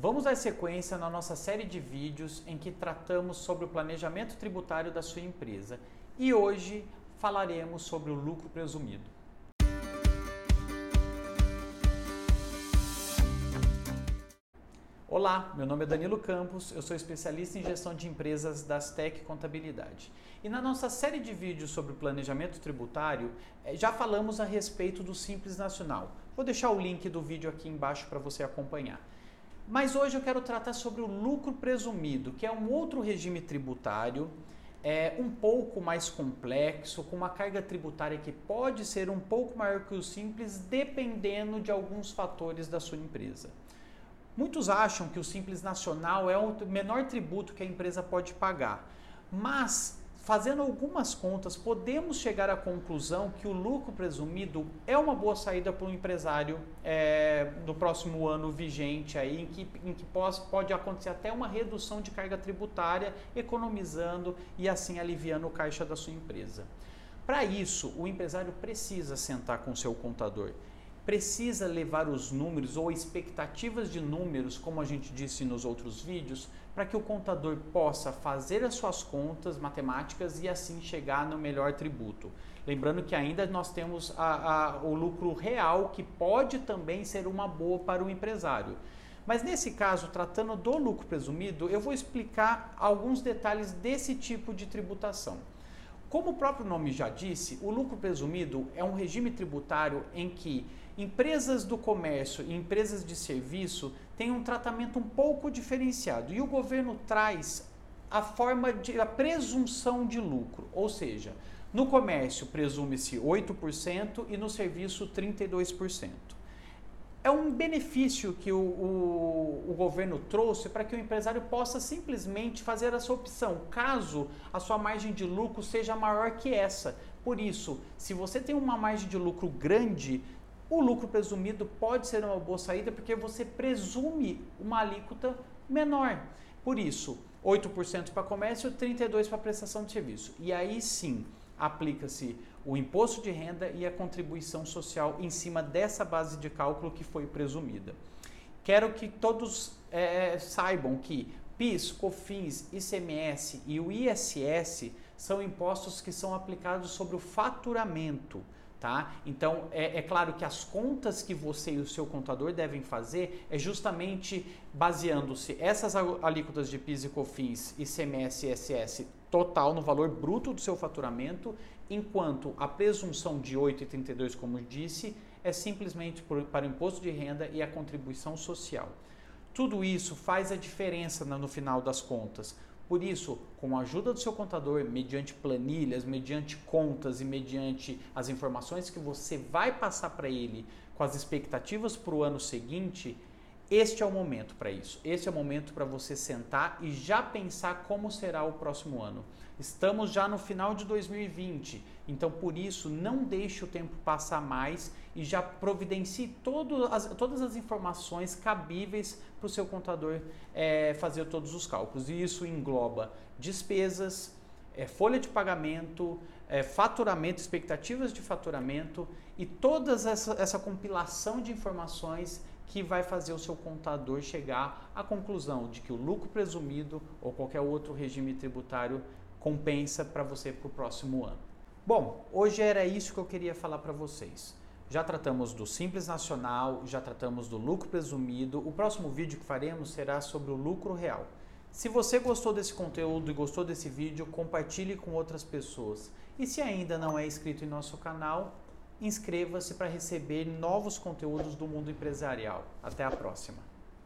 Vamos dar sequência na nossa série de vídeos em que tratamos sobre o planejamento tributário da sua empresa e hoje falaremos sobre o lucro presumido. Olá, meu nome é Danilo Campos, eu sou especialista em gestão de empresas da Astec Contabilidade. E na nossa série de vídeos sobre planejamento tributário, eh, já falamos a respeito do Simples Nacional. Vou deixar o link do vídeo aqui embaixo para você acompanhar. Mas hoje eu quero tratar sobre o lucro presumido, que é um outro regime tributário, é um pouco mais complexo, com uma carga tributária que pode ser um pouco maior que o simples, dependendo de alguns fatores da sua empresa. Muitos acham que o simples nacional é o menor tributo que a empresa pode pagar, mas fazendo algumas contas, podemos chegar à conclusão que o lucro presumido é uma boa saída para o empresário é, do próximo ano vigente, aí, em que, em que pode, pode acontecer até uma redução de carga tributária, economizando e assim aliviando o caixa da sua empresa. Para isso, o empresário precisa sentar com seu contador precisa levar os números ou expectativas de números, como a gente disse nos outros vídeos, para que o contador possa fazer as suas contas matemáticas e assim chegar no melhor tributo. Lembrando que ainda nós temos a, a, o lucro real, que pode também ser uma boa para o empresário. Mas nesse caso, tratando do lucro presumido, eu vou explicar alguns detalhes desse tipo de tributação. Como o próprio nome já disse, o lucro presumido é um regime tributário em que empresas do comércio e empresas de serviço têm um tratamento um pouco diferenciado. E o governo traz a forma de a presunção de lucro, ou seja, no comércio presume-se 8% e no serviço 32% é um benefício que o, o, governo trouxe para que o empresário possa simplesmente fazer essa opção, caso a sua margem de lucro seja maior que essa. Por isso, se você tem uma margem de lucro grande, o lucro presumido pode ser uma boa saída porque você presume uma alíquota menor. Por isso, 8% para comércio, 32% para prestação de serviço. E aí sim, aplica-se o imposto de renda e a contribuição social em cima dessa base de cálculo que foi presumida. Quero que todos é, saibam que PIS, COFINS, ICMS e o ISS são impostos que são aplicados sobre o faturamento. Tá? Então, é, é, claro que as contas que você e o seu contador devem fazer é justamente baseando-se essas alíquotas de PIS e COFINS, ICMS e ISS total no valor bruto do seu faturamento, enquanto a presunção de 8,32, como disse, é simplesmente por, para o imposto de renda e a contribuição social. Tudo isso faz a diferença no final das contas. Por isso, com a ajuda do seu contador, mediante planilhas, mediante contas e mediante as informações que você vai passar para ele com as expectativas para o ano seguinte, este é o momento para isso. Este é o momento para você sentar e já pensar como será o próximo ano. Estamos já no final de 2020, então por isso não deixe o tempo passar mais e já providencie as, todas as informações cabíveis para o seu contador é, fazer todos os cálculos. E isso engloba despesas, é, folha de pagamento, é, faturamento, expectativas de faturamento e toda essa, essa compilação de informações que vai fazer o seu contador chegar à conclusão de que o lucro presumido ou qualquer outro regime tributário compensa para você para o próximo ano. Bom, hoje era isso que eu queria falar para vocês. Já tratamos do Simples Nacional, já tratamos do lucro presumido. O próximo vídeo que faremos será sobre o lucro real. Se você gostou desse conteúdo e gostou desse vídeo, compartilhe com outras pessoas. E se ainda não é inscrito em nosso canal, inscreva-se para receber novos conteúdos do mundo empresarial. Até a próxima!